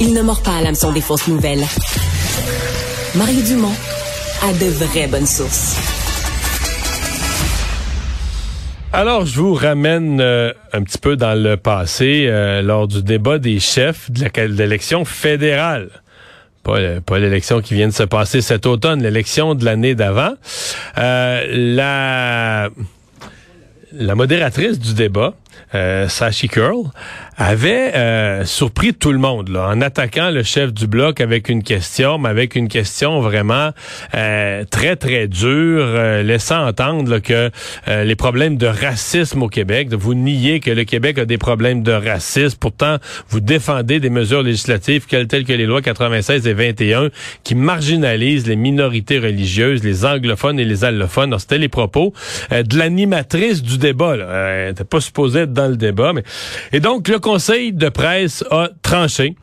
Il ne mord pas à l'hameçon des fausses nouvelles. Mario Dumont a de vraies bonnes sources. Alors, je vous ramène euh, un petit peu dans le passé, euh, lors du débat des chefs de l'élection fédérale. Pas, le- pas l'élection qui vient de se passer cet automne, l'élection de l'année d'avant. Euh, la, la modératrice du débat, euh, Sashi Curl, avait euh, surpris tout le monde là, en attaquant le chef du bloc avec une question, mais avec une question vraiment euh, très, très dure, euh, laissant entendre là, que euh, les problèmes de racisme au Québec, vous nier que le Québec a des problèmes de racisme, pourtant vous défendez des mesures législatives telles que les lois 96 et 21 qui marginalisent les minorités religieuses, les anglophones et les allophones. C'était les propos euh, de l'animatrice du débat. Euh, pas supposée dans le débat. Mais... Et donc, le conseil de presse a tranché.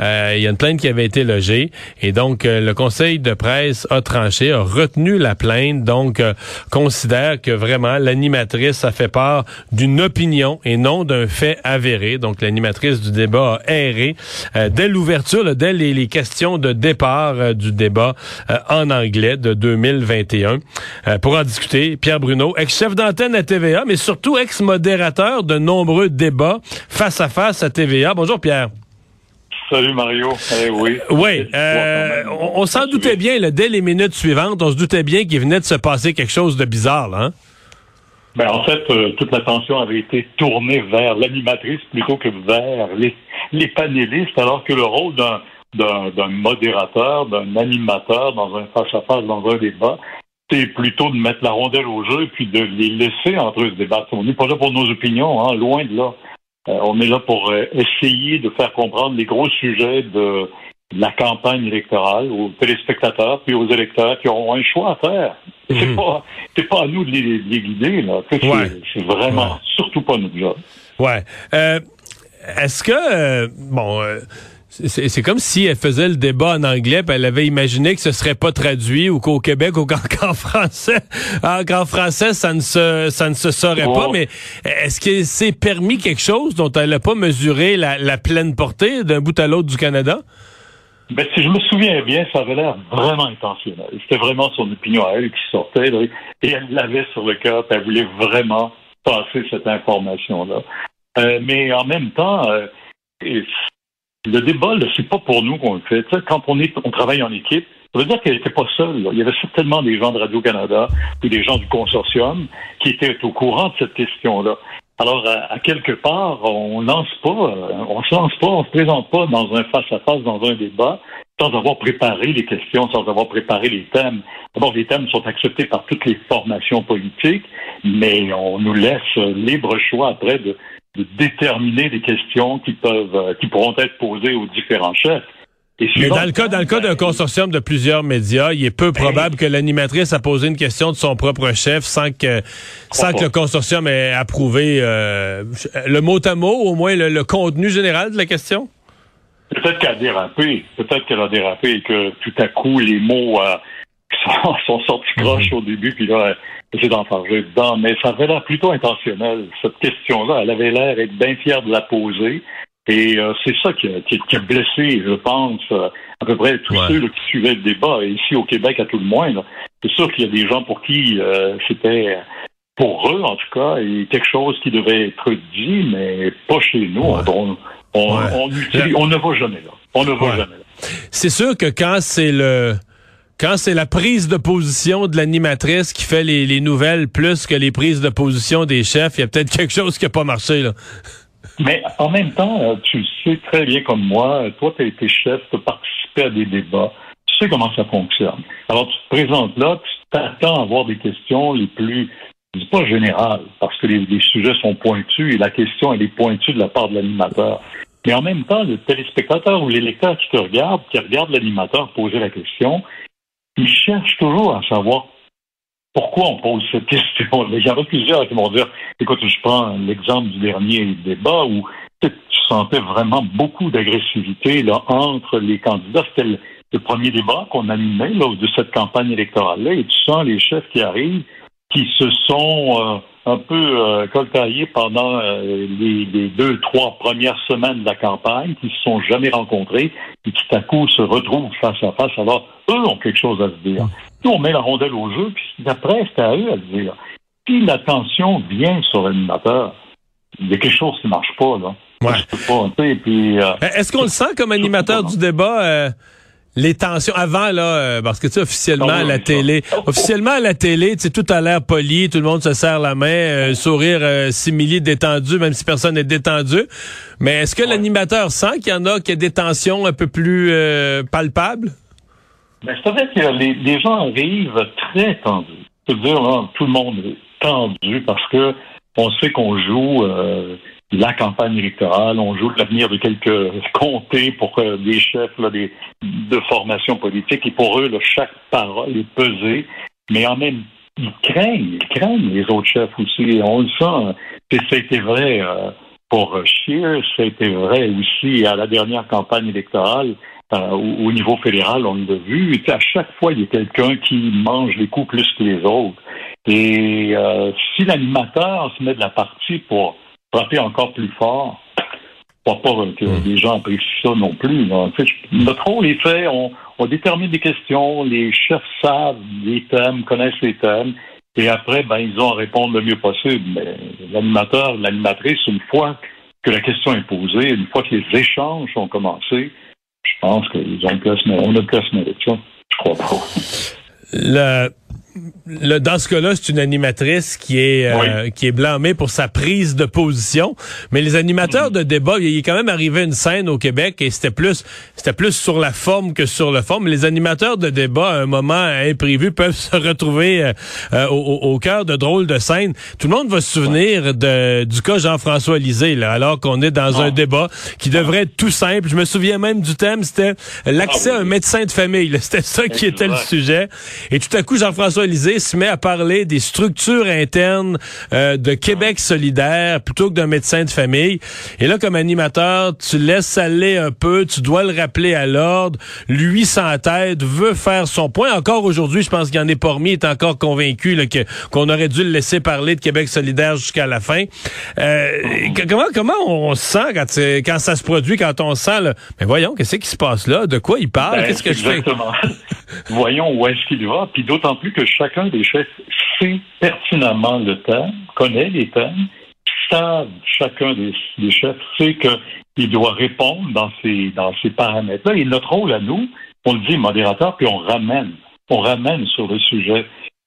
Euh, Il y a une plainte qui avait été logée. Et donc, euh, le conseil de presse a tranché, a retenu la plainte. Donc, euh, considère que vraiment l'animatrice a fait part d'une opinion et non d'un fait avéré. Donc, l'animatrice du débat a erré dès l'ouverture, dès les, les questions de départ du débat en anglais de 2021. Euh, pour en discuter, Pierre Bruno, ex-chef d'antenne à TVA, mais surtout ex-modérateur de nombreux débats face à face à TVA. Bonjour Pierre. Salut Mario. Eh oui. Oui, euh, on, on s'en doutait bien, là, dès les minutes suivantes, on se doutait bien qu'il venait de se passer quelque chose de bizarre, là, hein? Ben, en fait, euh, toute l'attention avait été tournée vers l'animatrice plutôt que vers les, les panélistes, alors que le rôle d'un modérateur, d'un animateur dans un face-à-face, dans un débat, c'est plutôt de mettre la rondelle au jeu puis de les laisser entre eux se débattre. On n'est pas là pour nos opinions, hein, loin de là. Euh, on est là pour euh, essayer de faire comprendre les gros sujets de la campagne électorale aux téléspectateurs puis aux électeurs qui auront un choix à faire. C'est Mhm. pas c'est pas à nous de les, de les guider là. Ouais. C'est vraiment Ouais. surtout pas notre job. Ouais. Euh, Est-ce que, bon, c'est comme si elle faisait le débat en anglais, puis elle avait imaginé que ce serait pas traduit ou qu'au Québec ou qu'en français, français ça ne se ça ne se saurait pas. Mais est-ce que c'est permis quelque chose dont elle n'a pas mesuré la, la pleine portée d'un bout à l'autre du Canada? Ben, si je me souviens bien, ça avait l'air vraiment intentionnel. C'était vraiment son opinion à elle qui sortait, là, et elle l'avait sur le cœur, elle voulait vraiment passer cette information-là. Euh, mais en même temps, euh, le débat, là, c'est pas pour nous qu'on le fait. Quand on est, on travaille en équipe, ça veut dire qu'elle n'était pas seule. là. Il y avait certainement des gens de Radio-Canada ou des gens du consortium qui étaient au courant de cette question-là. Alors, à, à quelque part, on lance pas, euh, on se lance pas, on se présente pas dans un face-à-face, dans un débat, sans avoir préparé les questions, sans avoir préparé les thèmes. D'abord, les thèmes sont acceptés par toutes les formations politiques, mais on nous laisse libre choix après de, de déterminer des questions qui peuvent, euh, qui pourront être posées aux différents chefs. Et Mais dans le cas, dans le cas d'un consortium de plusieurs médias, il est peu probable que l'animatrice a posé une question de son propre chef sans que sans que le consortium ait approuvé euh, le mot à mot, au moins le, le contenu général de la question? Peut-être qu'elle a dérapé, peut-être qu'elle a dérapé et que tout à coup les mots euh, sont, sont sortis croches au début, puis là, elle s'est enfargée dedans. Mais ça avait l'air plutôt intentionnel. Cette question-là, elle avait l'air d'être bien fière de la poser. Et euh, c'est ça qui a, qui, qui a blessé, je pense, euh, à peu près tous Ouais. ceux là, qui suivaient le débat. Et ici au Québec, à tout le moins, c'est sûr qu'il y a des gens pour qui euh, c'était, pour eux en tout cas, et quelque chose qui devait être dit, mais pas chez nous. Ouais. On, On, on, on ne va jamais là. On ne va jamais là. C'est sûr que quand c'est le quand c'est la prise de position de l'animatrice qui fait les, les, nouvelles plus que les prises de position des chefs, il y a peut-être quelque chose qui n'a pas marché là. Mais en même temps, euh, tu le sais très bien comme moi, toi, tu as été chef, tu as participé à des débats, tu sais comment ça fonctionne. Alors, tu te présentes là, tu t'attends à avoir des questions les plus, je dis pas générales, parce que les, les, sujets sont pointus et la question, elle est pointue de la part de l'animateur. Mais en même temps, le téléspectateur ou l'électeur qui te regarde, qui regarde l'animateur poser la question, il cherche toujours à savoir pourquoi on pose cette question. Il y en a plusieurs qui vont dire, écoute, je prends l'exemple du dernier débat où tu sentais vraiment beaucoup d'agressivité entre les candidats. C'était le, premier débat qu'on animait là, de cette campagne électorale-là, et tu sens les chefs qui arrivent qui se sont euh, un peu euh, coltaillés pendant euh, les, les, deux, trois premières semaines de la campagne, qui se sont jamais rencontrés et qui tout à coup se retrouvent face à face. Alors, eux ont quelque chose à se dire. Nous, on met la rondelle au jeu, puis après, c'est à eux à le dire. Si l'attention vient sur l'animateur, il y a quelque chose qui ne marche pas, là. Ouais. Est-ce qu'on le sent comme animateur du débat? Les tensions avant là euh, parce que tu sais officiellement à la télé officiellement à la télé tu sais tout a l'air poli tout le monde se serre la main euh, sourire euh, simili détendu même si personne n'est détendu. Mais est-ce que l'animateur sent qu'il y en a qui a des tensions un peu plus euh, palpables? Ben, c'est vrai que les, les, gens arrivent très tendus. Je veux dire là, tout le monde est tendu parce que on sait qu'on joue la campagne électorale, on joue l'avenir de quelques comtés pour euh, des chefs de formation politique et pour eux, chaque parole est pesée, mais en même ils craignent, ils craignent les autres chefs aussi. On le sent. Et ça a été vrai euh, pour Scheer, ça a été vrai aussi à la dernière campagne électorale. Euh, au, au, niveau fédéral, on l'a vu. À chaque fois, il y a quelqu'un qui mange les coups plus que les autres. Et euh, si l'animateur se met de la partie pour frapper encore plus fort. Pas pas que hmm. les gens apprécient ça non plus. Notre rôle est fait, on, on, détermine des questions, les chefs savent les thèmes, connaissent les thèmes, et après, ben, ils ont à répondre le mieux possible. Mais l'animateur, l'animatrice, une fois que la question est posée, une fois que les échanges ont commencé, je pense qu'ils ont une place, on a une place mérite ça. Je crois pas. Le, dans ce cas-là, c'est une animatrice qui est euh, qui est blâmée pour sa prise de position. Mais les animateurs de débat, il est quand même arrivé une scène au Québec et c'était plus c'était plus sur la forme que sur le fond. Mais les animateurs de débat, à un moment imprévu, peuvent se retrouver euh, euh, au, au, cœur de drôles de scènes. Tout le monde va se souvenir de, du cas Jean-François Lisée, là, alors qu'on est dans un débat qui devrait être tout simple. Je me souviens même du thème, c'était l'accès ah à un médecin de famille. C'était ça qui était le sujet. Et tout à coup, Jean-François Se met à parler des structures internes euh, de Québec solidaire plutôt que d'un médecin de famille. Et là, comme animateur, tu laisses aller un peu, tu dois le rappeler à l'ordre. Lui, sans tête, veut faire son point. Encore aujourd'hui, je pense qu'il en est pas remis, est encore convaincu là, que, qu'on aurait dû le laisser parler de Québec solidaire jusqu'à la fin. Euh, comment, comment on se sent quand, quand ça se produit, quand on sent, là, mais voyons, qu'est-ce qui se passe là? De quoi il parle? Ben, qu'est-ce que je fais? voyons où est-ce qu'il va. Puis d'autant plus que chacun des chefs sait pertinemment le thème, connaît les thèmes, savent, chacun des, chefs sait qu'il doit répondre dans ces, dans ces paramètres-là. Et notre rôle à nous, on le dit modérateur, puis on ramène, on ramène sur le sujet.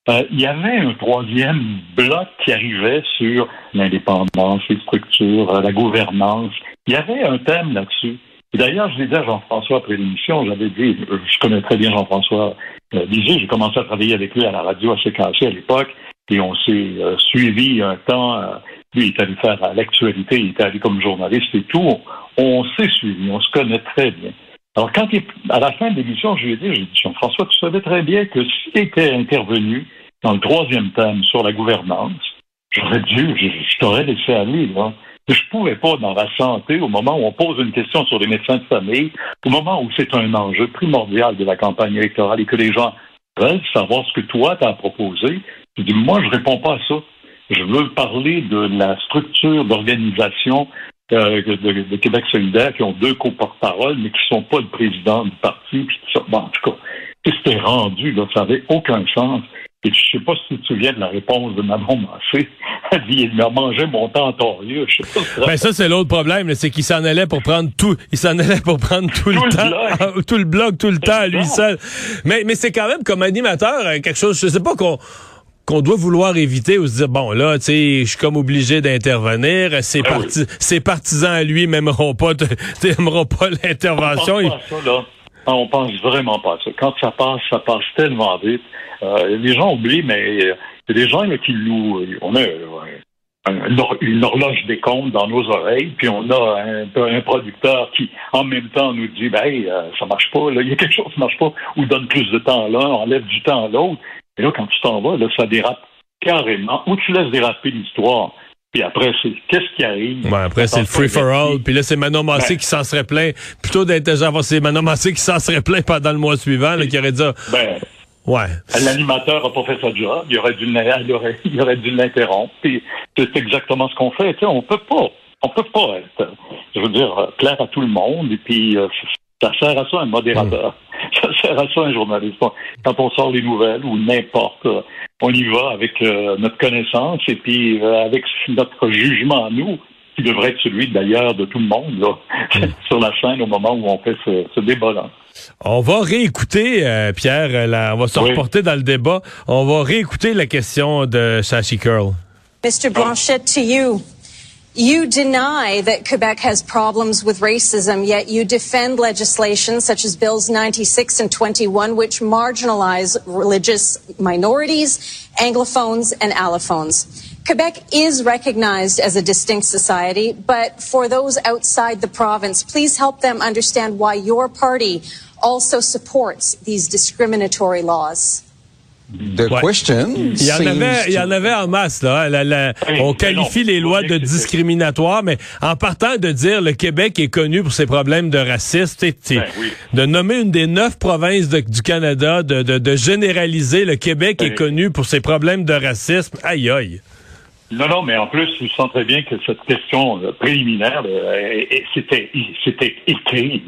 Euh, il y avait un troisième bloc qui arrivait sur l'indépendance, les structures, la gouvernance. Il y avait un thème là-dessus. D'ailleurs, je dit à Jean-François après l'émission, j'avais dit, je connais très bien Jean-François euh, j'ai commencé à travailler avec lui à la radio à CKC à l'époque, et on s'est euh, suivi un temps. Euh, lui, il est allé faire l'actualité, il était allé comme journaliste et tout. On, s'est suivi, on se connaît très bien. Alors, quand il, à la fin de l'émission, je lui ai dit, j'ai dit, Jean-François, tu savais très bien que s'il était intervenu dans le troisième thème sur la gouvernance, j'aurais dû, je, je t'aurais laissé aller, là. Je pouvais pas, dans la santé, au moment où on pose une question sur les médecins de famille, au moment où c'est un enjeu primordial de la campagne électorale et que les gens veulent savoir ce que toi t'as proposé, je dis, moi, je réponds pas à ça. Je veux parler de la structure d'organisation euh, de, Québec solidaire qui ont deux co-porte-parole, mais qui sont pas le président du parti. Puis tout ça. Bon, en tout cas, c'était rendu, là, ça n'avait aucun sens. Et je sais pas si tu te souviens de la réponse de Manon Massé. Elle dit, il m'a mangé mon temps en Je sais pas ben ça, c'est l'autre problème, c'est qu'il s'en allait pour prendre tout. Il s'en allait pour prendre tout, le, temps. tout le blog, tout le temps, lui seul. Mais, mais c'est quand même comme animateur, euh, quelque chose, je sais pas qu'on qu'on doit vouloir éviter ou se dire bon là tu sais je suis comme obligé d'intervenir ses, ben ses partisans à lui m'aimeront pas t'aimeront pas l'intervention on pense vraiment pas à ça quand ça passe ça passe tellement vite euh, les gens oublient, mais il y a des gens qui louent. On a une horloge des comptes dans nos oreilles, puis on a un, producteur qui, en même temps, nous dit ben, hey, euh, ça marche pas, là, il y a quelque chose qui marche pas, ou donne plus de temps à l'un, enlève du temps à l'autre. Et là, quand tu t'en vas, là, ça dérape carrément, ou tu laisses déraper l'histoire. Puis après, c'est qu'est-ce qui arrive? Ouais, après, c'est le free for all. Puis là, c'est Manon Massé ben qui s'en serait plein. Plutôt d'être genre, c'est Manon Massé qui s'en serait plein pendant le mois suivant, là, qui aurait dit, ben, Ouais. L'animateur n'a pas fait sa job. Il aurait dû, il aurait, il aurait dû l'interrompre. c'est exactement ce qu'on fait. Tu sais, on peut pas, on peut pas être, je veux dire, plaire à tout le monde. Et puis, euh, ça sert à ça un modérateur. Ça sert à ça un journaliste. Quand on sort les nouvelles ou n'importe, euh, on y va avec euh, notre connaissance et puis avec notre jugement à nous qui devrait être celui d'ailleurs de tout le monde là, sur la scène au moment où on fait ce, ce débat-là. On va réécouter, euh, Pierre, euh, on va se reporter dans le débat. On va réécouter la question de Sashi Curl. Mr. Blanchet, to you. You deny that Quebec has problems with racism, yet you defend legislation such as Bills 96 and 21, which marginalize religious minorities, Anglophones, and Allophones. Quebec is recognized as a distinct society, but for those outside the province, please help them understand why your party also supports these discriminatory laws. The question il y en avait, il y en avait en masse là. on qualifie les lois de discriminatoires, mais en partant de dire le Québec est connu pour ses problèmes de racisme, ben de nommer une des neuf provinces du Canada, de, de, généraliser le Québec est connu pour ses problèmes de racisme. Aïe aïe. Non, non, mais en plus, je sens très bien que cette question préliminaire, c'était, c'était écrit.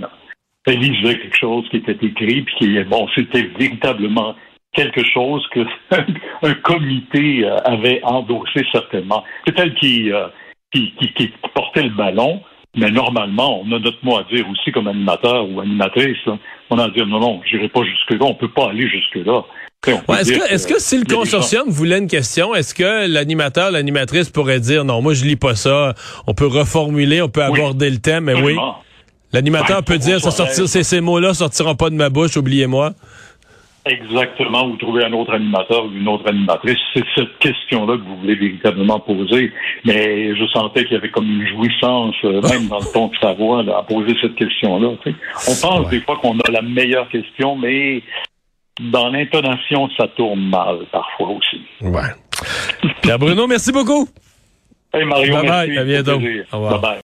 Elle lisait quelque chose qui était écrit, puis qui, bon, c'était véritablement quelque chose que un comité euh, avait endossé certainement. C'est elle qui, euh, qui, qui, qui, portait le ballon, mais normalement, on a notre mot à dire aussi comme animateur ou animatrice. On a à dire non, non, j'irai pas jusque-là, on peut pas aller jusque-là. est-ce que, est-ce que si le consortium voulait une question, est-ce que l'animateur, l'animatrice pourrait dire non, moi je lis pas ça, on peut reformuler, on peut aborder le thème, mais oui. L'animateur peut dire ça sortir, ces, ces mots-là sortiront pas de ma bouche, oubliez-moi. Exactement, vous trouvez un autre animateur ou une autre animatrice. C'est cette question-là que vous voulez véritablement poser. Mais je sentais qu'il y avait comme une jouissance, euh, même dans le ton de sa voix, à poser cette question-là. On pense des fois qu'on a la meilleure question, mais dans l'intonation, ça tourne mal parfois aussi. Ouais. Pierre Bruno, merci beaucoup. Hey Mario, bye merci. Bye, à bientôt. Au revoir. Bye bye.